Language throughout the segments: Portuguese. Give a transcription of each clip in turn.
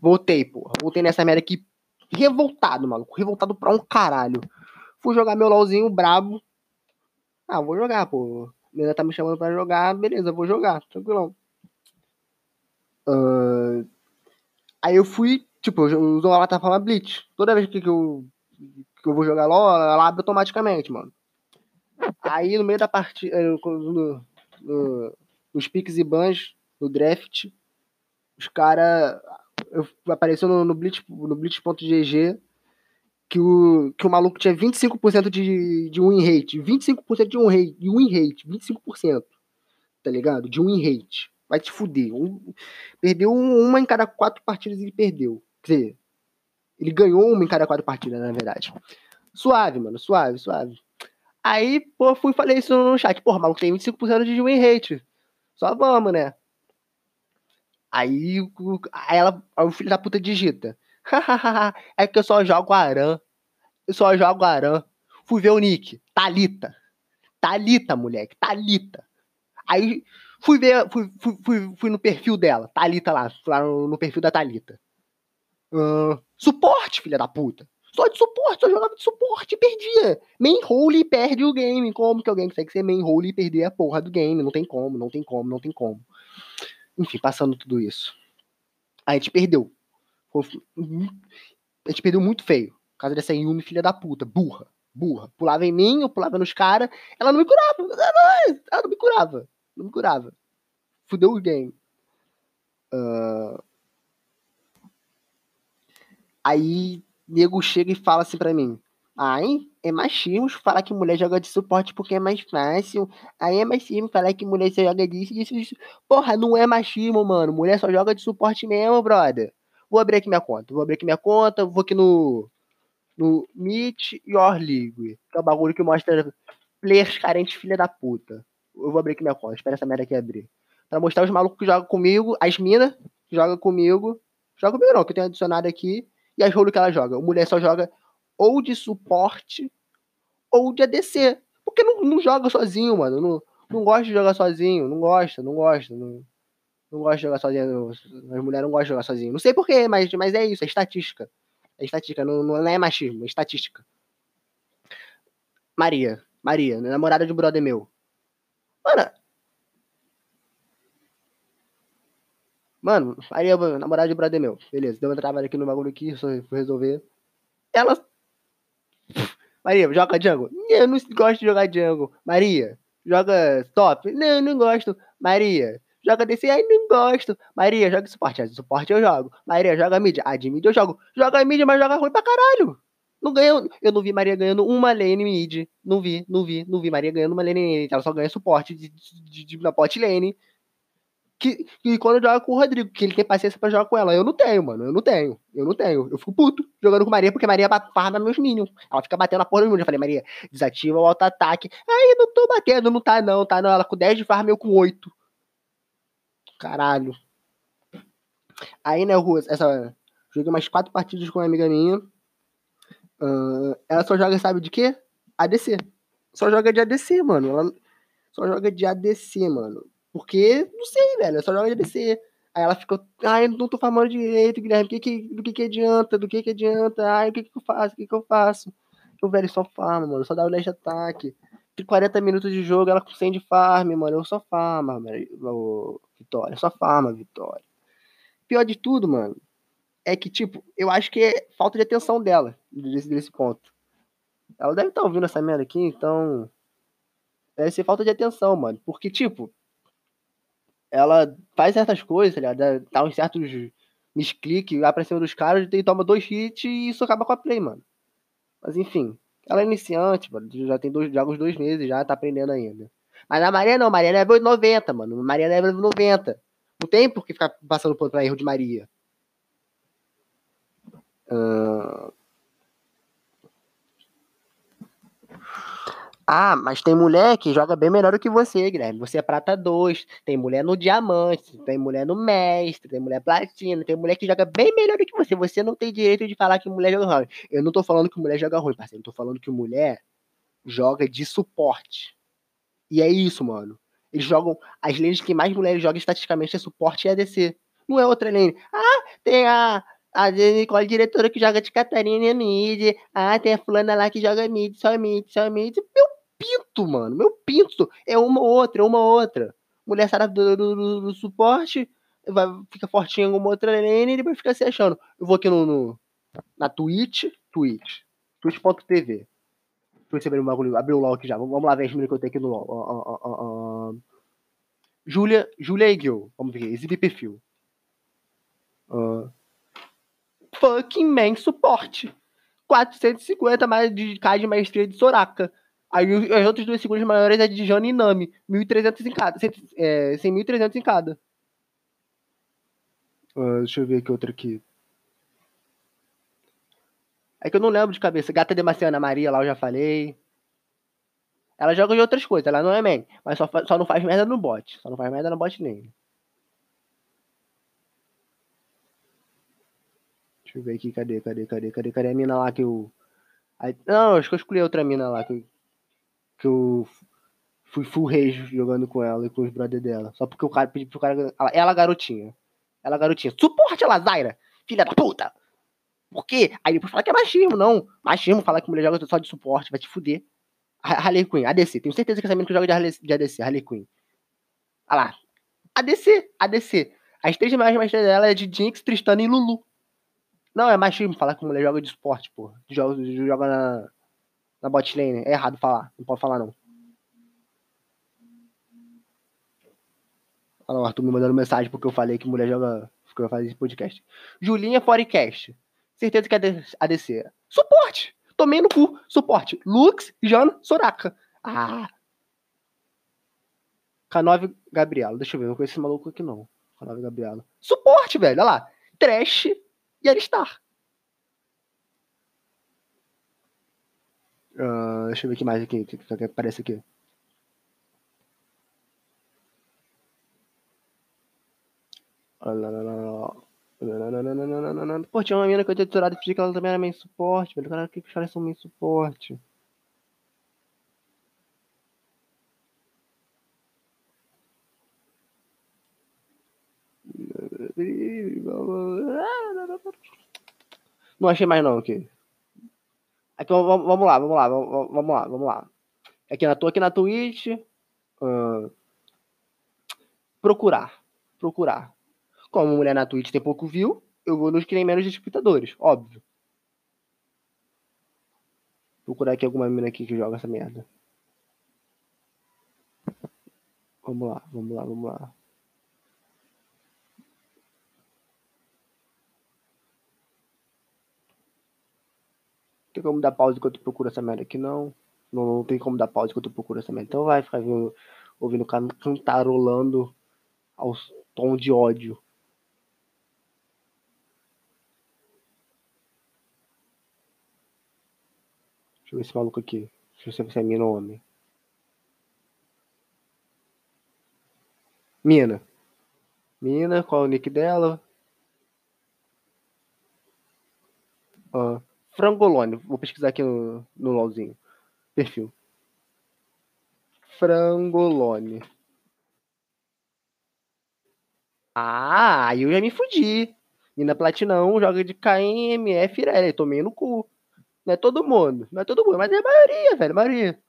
Voltei, porra. Voltei nessa merda aqui revoltado, maluco. Revoltado pra um caralho. Fui jogar meu LOLzinho brabo. Ah, vou jogar, pô. Menina tá me chamando pra jogar, beleza, vou jogar, tranquilão. Uh... Aí eu fui, tipo, eu uso a plataforma Blitz. Toda vez que eu, que eu vou jogar LOL, ela abre automaticamente, mano. Aí no meio da partida, eh, no, no, nos piques e bans, no draft, os caras. Apareceu no, no Blitz, no Blitz.gg que o, que o maluco tinha 25% de, de win rate. 25% de win rate, de win rate. 25%. Tá ligado? De win rate. Vai te fuder. Um, perdeu uma em cada quatro partidas ele perdeu. Quer dizer, ele ganhou uma em cada quatro partidas, na verdade. Suave, mano. Suave, suave. Aí, pô, fui falei isso no chat. Porra, maluco tem 25% de win rate. Só vamos, né? Aí, aí ela, o filho da puta digita. é que eu só jogo Aran. Eu só jogo Aran. Fui ver o Nick. Talita. Talita, moleque. Talita. Aí fui ver, fui, fui, fui, fui no perfil dela. Talita lá. Lá no, no perfil da Talita. Uh, suporte, filha da puta. Só de suporte, só jogava de suporte e perdia. Main role e perde o game. Como que alguém consegue ser main role e perder a porra do game? Não tem como, não tem como, não tem como. Enfim, passando tudo isso. A gente perdeu. A gente perdeu muito feio. Por causa dessa Yumi, filha da puta. Burra. Burra. Pulava em mim, eu pulava nos caras. Ela não me curava. Ela não me curava. Não me curava. Fudeu o game. Uh... Aí, nego chega e fala assim pra mim. Ai, é machismo falar que mulher joga de suporte porque é mais fácil. Aí é machismo falar que mulher só joga disso, disso, disso. Porra, não é machismo, mano. Mulher só joga de suporte mesmo, brother. Vou abrir aqui minha conta. Vou abrir aqui minha conta. Vou aqui no. No Meet Your League. Que é o bagulho que mostra players carentes, filha da puta. Eu vou abrir aqui minha conta. Espera essa merda aqui abrir. Pra mostrar os malucos que jogam comigo. As minas que jogam comigo. Joga comigo não, que eu tenho adicionado aqui. E as rolos que ela joga. Mulher só joga ou de suporte ou de ADC. Porque não, não joga sozinho, mano. Não, não gosta de jogar sozinho. Não gosta, não gosta. Não, não gosta de jogar sozinho. As mulheres não gostam de jogar sozinho. Não sei porquê, mas, mas é isso, é estatística. É estatística, não, não é machismo, é estatística. Maria. Maria, namorada de um brother meu. Mano. Mano, Maria, namorada de brother meu. Beleza, deu uma travada aqui no bagulho aqui, só resolver. Ela. Maria, joga Django? Eu não gosto de jogar Django. Maria, joga top? Não, não gosto. Maria, Joga DC, aí não gosto. Maria, joga suporte. De suporte eu jogo. Maria, joga mídia. Ah, de mídia eu jogo. Joga mídia, mas joga ruim pra caralho. Não ganhou. Eu não vi Maria ganhando uma lane mid. Não vi, não vi, não vi Maria ganhando uma lane. Ela só ganha suporte de, de, de, na bot lane. Que, que quando joga com o Rodrigo, que ele tem paciência pra jogar com ela. Eu não tenho, mano. Eu não tenho. Eu não tenho. Eu fico puto jogando com Maria, porque Maria farma meus minions. Ela fica batendo na porra dos minions. Eu falei, Maria, desativa o auto-ataque. Aí não tô batendo, não tá não, tá não. Ela com 10 de farm, eu com 8. Caralho. Aí, né, Ruas, essa. Joguei mais quatro partidas com uma amiga minha. Uh, ela só joga, sabe de quê? ADC. Só joga de ADC, mano. Ela só joga de ADC, mano. Porque, não sei, velho. Ela só joga de ADC. Aí ela ficou, ai, não tô farmando direito, Guilherme. Que que, do que que adianta? Do que que adianta? Ai, o que que eu faço? O que que eu faço? O velho só farma, mano. Só dá o dash ataque. De 40 minutos de jogo, ela com 100 de farm, mano. Eu só farma, mano. Vitória. Só farma, Vitória. Pior de tudo, mano, é que, tipo, eu acho que é falta de atenção dela desse, desse ponto. Ela deve estar tá ouvindo essa merda aqui, então. Deve ser falta de atenção, mano. Porque, tipo, ela faz certas coisas, tá ligado? Dá uns certos misclick, vai pra cima dos caras e toma dois hits e isso acaba com a play, mano. Mas enfim, ela é iniciante, mano. Já tem dois jogos dois meses, já tá aprendendo ainda. Mas a Maria não, Maria é level 90, mano. Maria é level 90. Não tem por que ficar passando por pra erro de Maria. Uh... Ah, mas tem mulher que joga bem melhor do que você, Guilherme. Você é prata 2, tem mulher no diamante, tem mulher no mestre, tem mulher platina, tem mulher que joga bem melhor do que você. Você não tem direito de falar que mulher joga ruim. Eu não tô falando que mulher joga ruim, parceiro. Eu tô falando que mulher joga de suporte. E é isso, mano. Eles jogam. As lanes que mais mulheres jogam estatisticamente é suporte e ADC. Não é outra lane. Ah, tem a, a Nicole, diretora que joga de Catarina mid. Ah, tem a fulana lá que joga mid, só mid, só mid. Meu pinto, mano. Meu pinto. É uma ou outra, é uma ou outra. Mulher sai do, do, do, do, suporte, vai, fica fortinha em alguma outra lane e depois fica se achando. Eu vou aqui no, no na Twitch, Twitch, twitch.tv. Eu ver o bagulho, abriu o LOL aqui já. Vamos lá ver as meninas que eu tenho aqui no LOL. Uh, uh, uh, Julia, Julia Eagle. Vamos ver, exibir perfil. Fucking man suporte. 450 mais de K de maestria de Soraka. Aí as outras duas segundas maiores é de Jana e Nami. 1.300 em cada. É, 100.300 em cada. Uh, deixa eu ver aqui outra aqui. É que eu não lembro de cabeça. Gata de Maciana Maria, lá eu já falei. Ela joga de outras coisas, ela não é main. Mas só, só não faz merda no bot. Só não faz merda no bot nem. Deixa eu ver aqui, cadê, cadê, cadê, cadê, cadê a mina lá que eu. Não, acho que eu escolhi outra mina lá que eu, que eu fui full rage jogando com ela e com os brother dela. Só porque o cara pediu pro cara. Ela, ela garotinha. Ela garotinha. Suporte ela, Zaira! Filha da puta! Por quê? Aí depois fala que é machismo, não. Machismo falar que mulher joga só de suporte, vai te fuder. Harley Quinn, ADC. Tenho certeza que essa menina que joga de, Harley, de ADC, Harley Quinn. Olha lá. ADC, ADC. As três mais mestras dela é de Jinx, Tristana e Lulu. Não, é machismo falar que mulher joga de suporte, pô. Joga, joga na, na bot lane. É errado falar. Não pode falar, não. Olha lá, o Arthur me mandando mensagem porque eu falei que mulher joga. Porque eu fazer esse podcast. Julinha Forecast. Certeza que é ADC. Suporte! Tomei no cu. Suporte. Lux, Jana, Soraka. Ah. K9 Gabriela. Deixa eu ver, não conheço esse maluco aqui não. K9 Gabriela. Suporte, velho. Olha lá. Trash e Alistar. Uh, deixa eu ver o que mais aqui. O que aparece aqui. Pô, tinha uma menina que eu tinha deturado e que ela também era main suporte, velho. Caralho, que os caras são main suporte? Não achei mais não aqui. Aqui, vamos, vamos lá, vamos lá, vamos lá, vamos lá. Aqui na, tô aqui na Twitch. Uh, procurar. Procurar. Como mulher na Twitch tem pouco view, eu vou nos que tem menos espectadores, óbvio. Procurar aqui alguma mina aqui que joga essa merda. Vamos lá, vamos lá, vamos lá. Tem como dar pausa enquanto eu procuro essa merda aqui? Não. Não, não tem como dar pausa enquanto eu procuro essa merda. Então vai ficar ouvindo, ouvindo cantarolando ao tom de ódio. Deixa eu ver esse maluco aqui. Deixa eu ver se é mina ou homem. Mina. Mina, qual é o nick dela? Uh, frangolone. Vou pesquisar aqui no, no LOLzinho. Perfil. Frangolone. Ah, aí eu já me fudi. Mina Platinão joga de KMF, Irelia. Tomei no cu. Não é todo mundo. Não é todo mundo, mas é a maioria, velho. A maioria.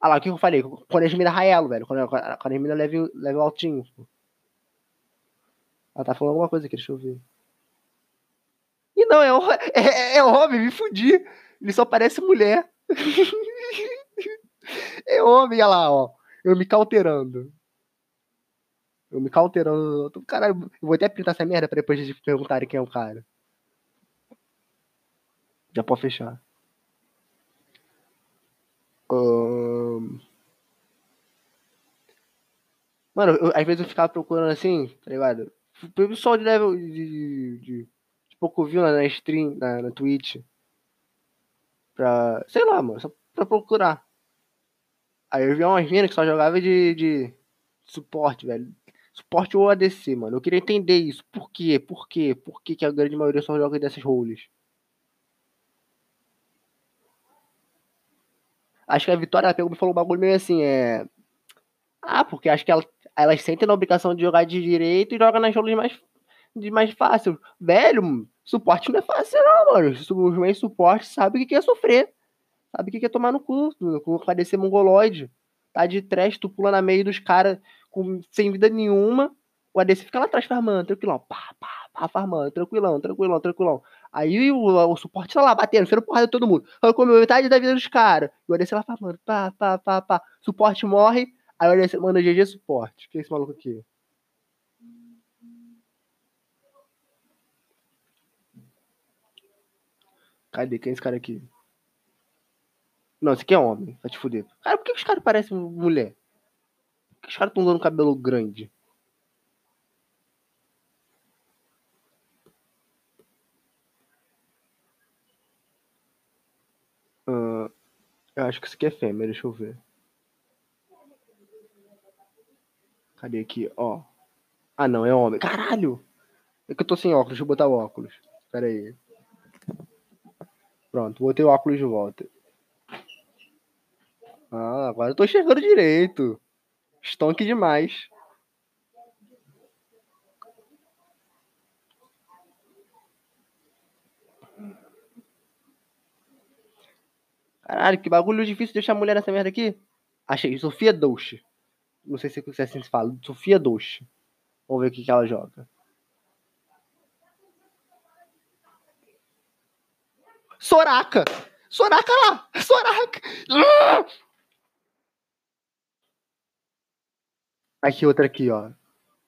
Ah lá, o que eu falei? Quando as minas raelo, velho. Quando, quando as minas level, altinho. Pô. Ela tá falando alguma coisa aqui, deixa eu ver. E não, é, o, é, é homem, me fudi. Ele só parece mulher. é homem, olha lá, ó. Eu me cauterando. Eu me cauterando. Caralho, eu vou até printar essa merda pra depois de perguntarem quem é o cara. Já pode fechar. Um... Mano, eu, às vezes eu ficava procurando assim, tá ligado? Pessoal de level de, de, de pouco viu na, stream, na, na Twitch. Pra. Sei lá, mano, só pra procurar. Aí eu vi umas minas que só jogava de, de suporte, velho. Suporte ou ADC, mano. Eu queria entender isso. Por quê? Por quê? Por que, que a grande maioria só joga dessas roles? Acho que a Vitória pegou e falou um bagulho meio assim, é. Ah, porque acho que ela. elas sentem na obrigação de jogar de direito e jogam nas rolas mais, de mais fácil. Velho, suporte não é fácil, não, mano. Os meios suporte sabe o que é sofrer. Sabe o que é tomar no cu, com vai descer mongoloide. Tá de trash, tu pula na meio dos caras sem vida nenhuma. O ADC fica lá atrás farmando, tranquilão. Pá, pá, pá, farmando, tranquilão, tranquilão, tranquilão. Aí o, o suporte tá lá batendo, sendo porrada de todo mundo. Arrancou metade da vida dos caras. E o ADC lá farmando, pá, pá, pá, pá. Suporte morre, aí o ADC manda GG suporte. Que é esse maluco aqui? Cadê? Quem é esse cara aqui? Não, esse aqui é homem. Vai te fuder. Cara, por que os caras parecem mulher? Por que os caras estão usando cabelo grande? Uh, eu acho que isso aqui é fêmea, deixa eu ver. Cadê aqui? Ó. Ah, não, é homem. Caralho! É que eu tô sem óculos, deixa eu botar o óculos. Pera aí. Pronto, botei o óculos de volta. Ah, agora eu tô enxergando direito. Stonk demais. Caralho, que bagulho difícil deixar a mulher nessa merda aqui. Achei, Sofia Dolce. Não sei se é assim se fala. Sofia Dolce. Vamos ver o que, que ela joga. Soraka! Soraka lá! Soraka! Aqui, outra aqui, ó.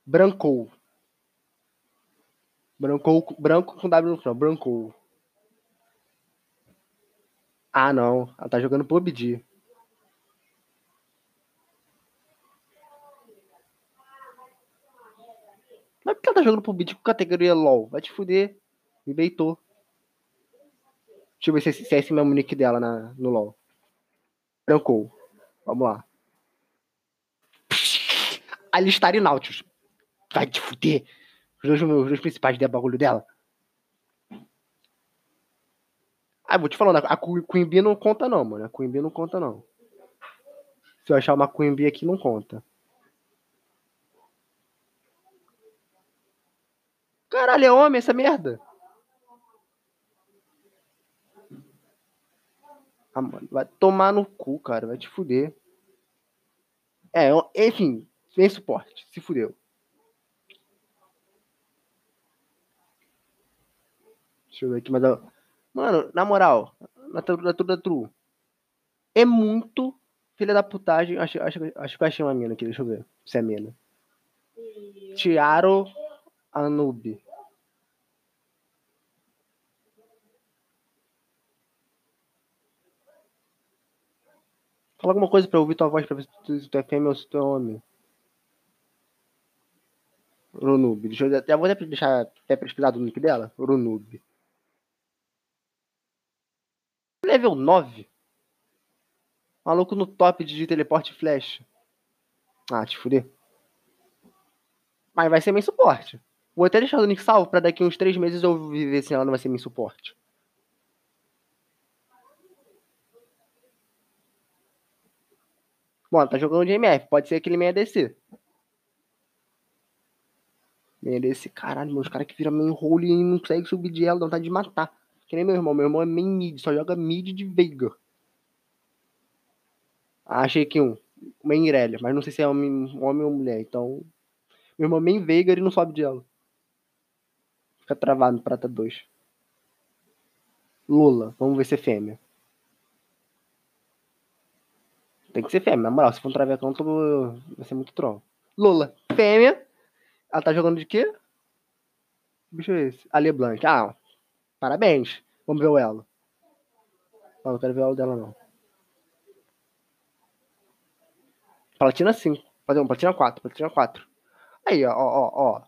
Brancou. Brancou, branco com W no final. Brancou. Ah, não. Ela tá jogando PUBG. Mas por que ela tá jogando PUBG com categoria LOL? Vai te fuder. Me beitou. Deixa eu ver se, se é esse mesmo nick dela na, no LOL. Brancou. Vamos lá. Alistar e Nautilus. Vai te fuder. Os dois, os dois principais de bagulho dela. Ah, vou te falando, a Queen Bee não conta não, mano. A Queen Bee não conta não. Se eu achar uma Queen Bee aqui, não conta. Caralho, é homem essa merda? Ah, mano, vai tomar no cu, cara. Vai te fuder. É, enfim, sem suporte. Se fudeu. Deixa eu ver aqui, mas. Mano, na moral, na tudo true. É muito filha da putagem. Acho, acho, acho que eu achei uma mina aqui, deixa eu ver se é mina. Tiaro Anub. Fala alguma coisa pra eu ouvir tua voz pra ver se tu é fêmea ou se tu é homem. Runub. Deixa eu vou até deixar até pesquisado o nick dela. Runub. Level 9? Maluco no top de teleporte flash. Ah, te fuder. Mas vai ser meio suporte. Vou até deixar o nick salvo pra daqui uns 3 meses eu viver se ela não vai ser meio suporte. Bom, tá jogando de MF, pode ser aquele meia DC. Meia DC, caralho, meus caras que viram main role e não consegue subir de ela, dá vontade de matar. Que nem meu irmão, meu irmão é main mid, só joga mid de Veiga. Ah, achei que um, main Irelia, mas não sei se é homem, homem ou mulher, então... Meu irmão é main Veiga e não sobe de ela. Fica travado no prata 2. Lula, vamos ver se é fêmea. Tem que ser fêmea, na moral. Se for um travecão, tô... vai ser muito troll. Lula, fêmea. Ela tá jogando de quê? Que bicho é esse? A LeBlanc. Ah, parabéns. Vamos ver o elo. Não, não quero ver o elo dela, não. Platina 5. Perdão, platina 4. Platina 4. Aí, ó, ó, ó.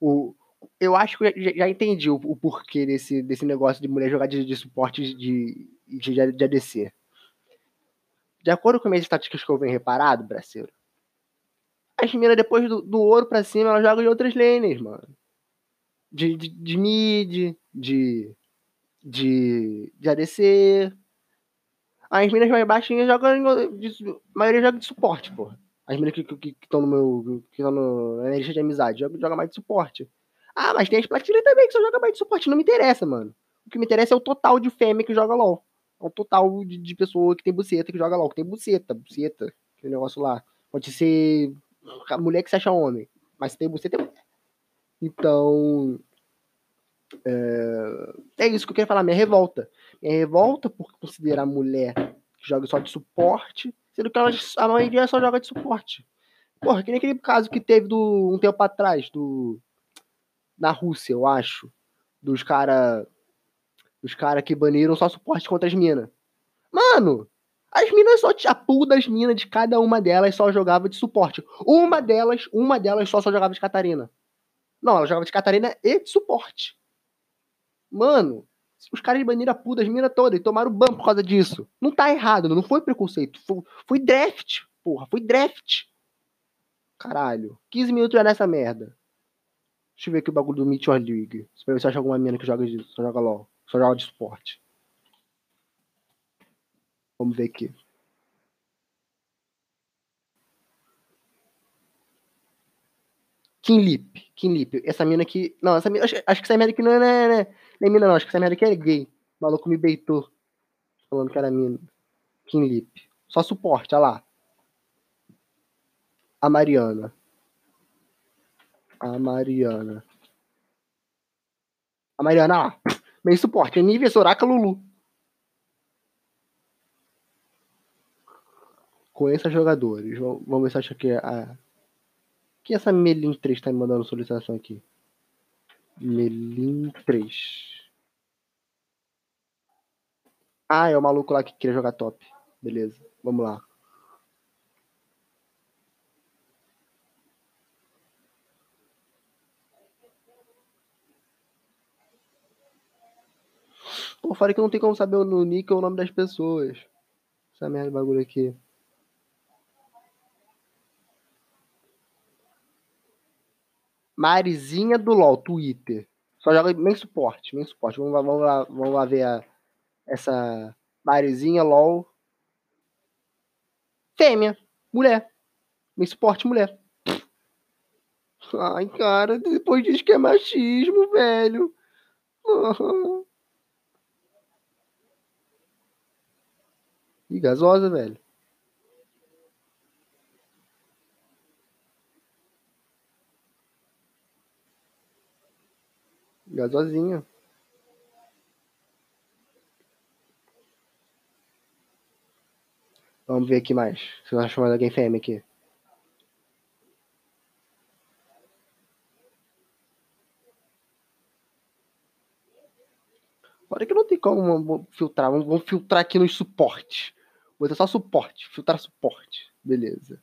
O, eu acho que já, já entendi o, o, porquê desse, desse negócio de mulher jogar de, de suporte de, de, de ADC. De acordo com as estatísticas que eu venho reparado, braceiro, as minas depois do, do, ouro pra cima, elas jogam de outras lanes, mano. De, de, de mid, de, de, de ADC. As minas mais baixinhas jogam, de, a maioria joga de suporte, porra. As meninas que estão no meu. que estão na minha lista de amizade, joga, joga mais de suporte. Ah, mas tem as platinas também que só joga mais de suporte. Não me interessa, mano. O que me interessa é o total de fêmea que joga LOL. É o total de, de pessoa que tem buceta que joga LOL. Tem buceta, buceta, aquele negócio lá. Pode ser a mulher que se acha homem. Mas se tem buceta, é Então. É... é isso que eu queria falar, minha revolta. Minha revolta por considerar a mulher que joga só de suporte, sendo que ela, a maioria só joga de suporte. Porra, que nem aquele caso que teve do, um tempo atrás, do. Na Rússia, eu acho. Dos cara. Dos cara que baniram só suporte contra as minas. Mano! As minas só. A pool das minas de cada uma delas só jogava de suporte. Uma delas, uma delas só, só jogava de Catarina. Não, ela jogava de Catarina e de suporte. Mano, os caras baniram a puta das minas todas e tomaram ban por causa disso. Não tá errado, não foi preconceito. Foi, foi draft, porra. Foi draft. Caralho. 15 minutos já nessa merda. Deixa eu ver aqui o bagulho do Meteor League. Pra ver se acha alguma mina que joga de, só joga LOL. Só joga de esporte. Vamos ver aqui. Kinlip. Kinlip. Essa mina aqui. Não, essa mina. Acho, acho que essa mina aqui não é, não é, nem mina, não. Acho que essa merda aqui é gay. O maluco me beitou. Falando que era mina. Kinlip. Só suporte, olha lá. A Mariana. A Mariana. A Mariana, ah, bem suporte. Nível Soraka Lulu. Conheça jogadores. Vamos ver se acha que a. Que essa Melin 3 tá me mandando solicitação aqui? Melim 3. Ah, é o maluco lá que queria jogar top. Beleza, vamos lá. Pô, falei que não tem como saber o nick ou o nome das pessoas. Essa merda de bagulho aqui. Marizinha do LOL, Twitter. Só joga bem suporte, bem suporte. Vamos lá, vamos lá, vamos lá ver a, essa Marizinha LOL. Fêmea, mulher. Bem suporte, mulher. Ai, cara, depois diz que é machismo, velho. E gasosa, velho. Gasosinho. Vamos ver aqui mais. Se eu acho mais alguém fêmea aqui. Olha que não tem como filtrar. Vamos filtrar aqui nos suportes. Vou botar só suporte. Filtrar suporte. Beleza.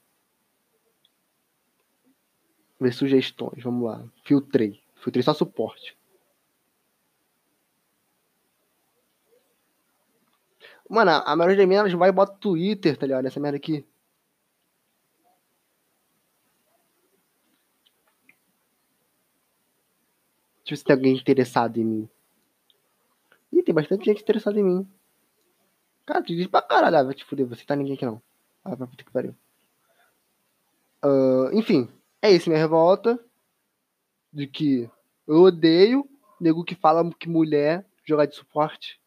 Ver sugestões. Vamos lá. Filtrei. Filtrei só suporte. Mano, a maioria das meninas vai e bota Twitter, tá ligado? Essa merda aqui. Deixa eu ver se tem alguém interessado em mim. Ih, tem bastante gente interessada em mim. Cara, te diz pra caralho, ah, vai te fuder, você tá ninguém aqui não. Ah, vai puta que pariu. Uh, enfim, é isso, minha revolta. De que eu odeio nego que fala que mulher jogar de suporte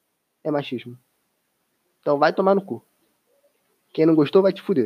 é machismo. Então vai tomar no cu. Quem não gostou vai te fuder.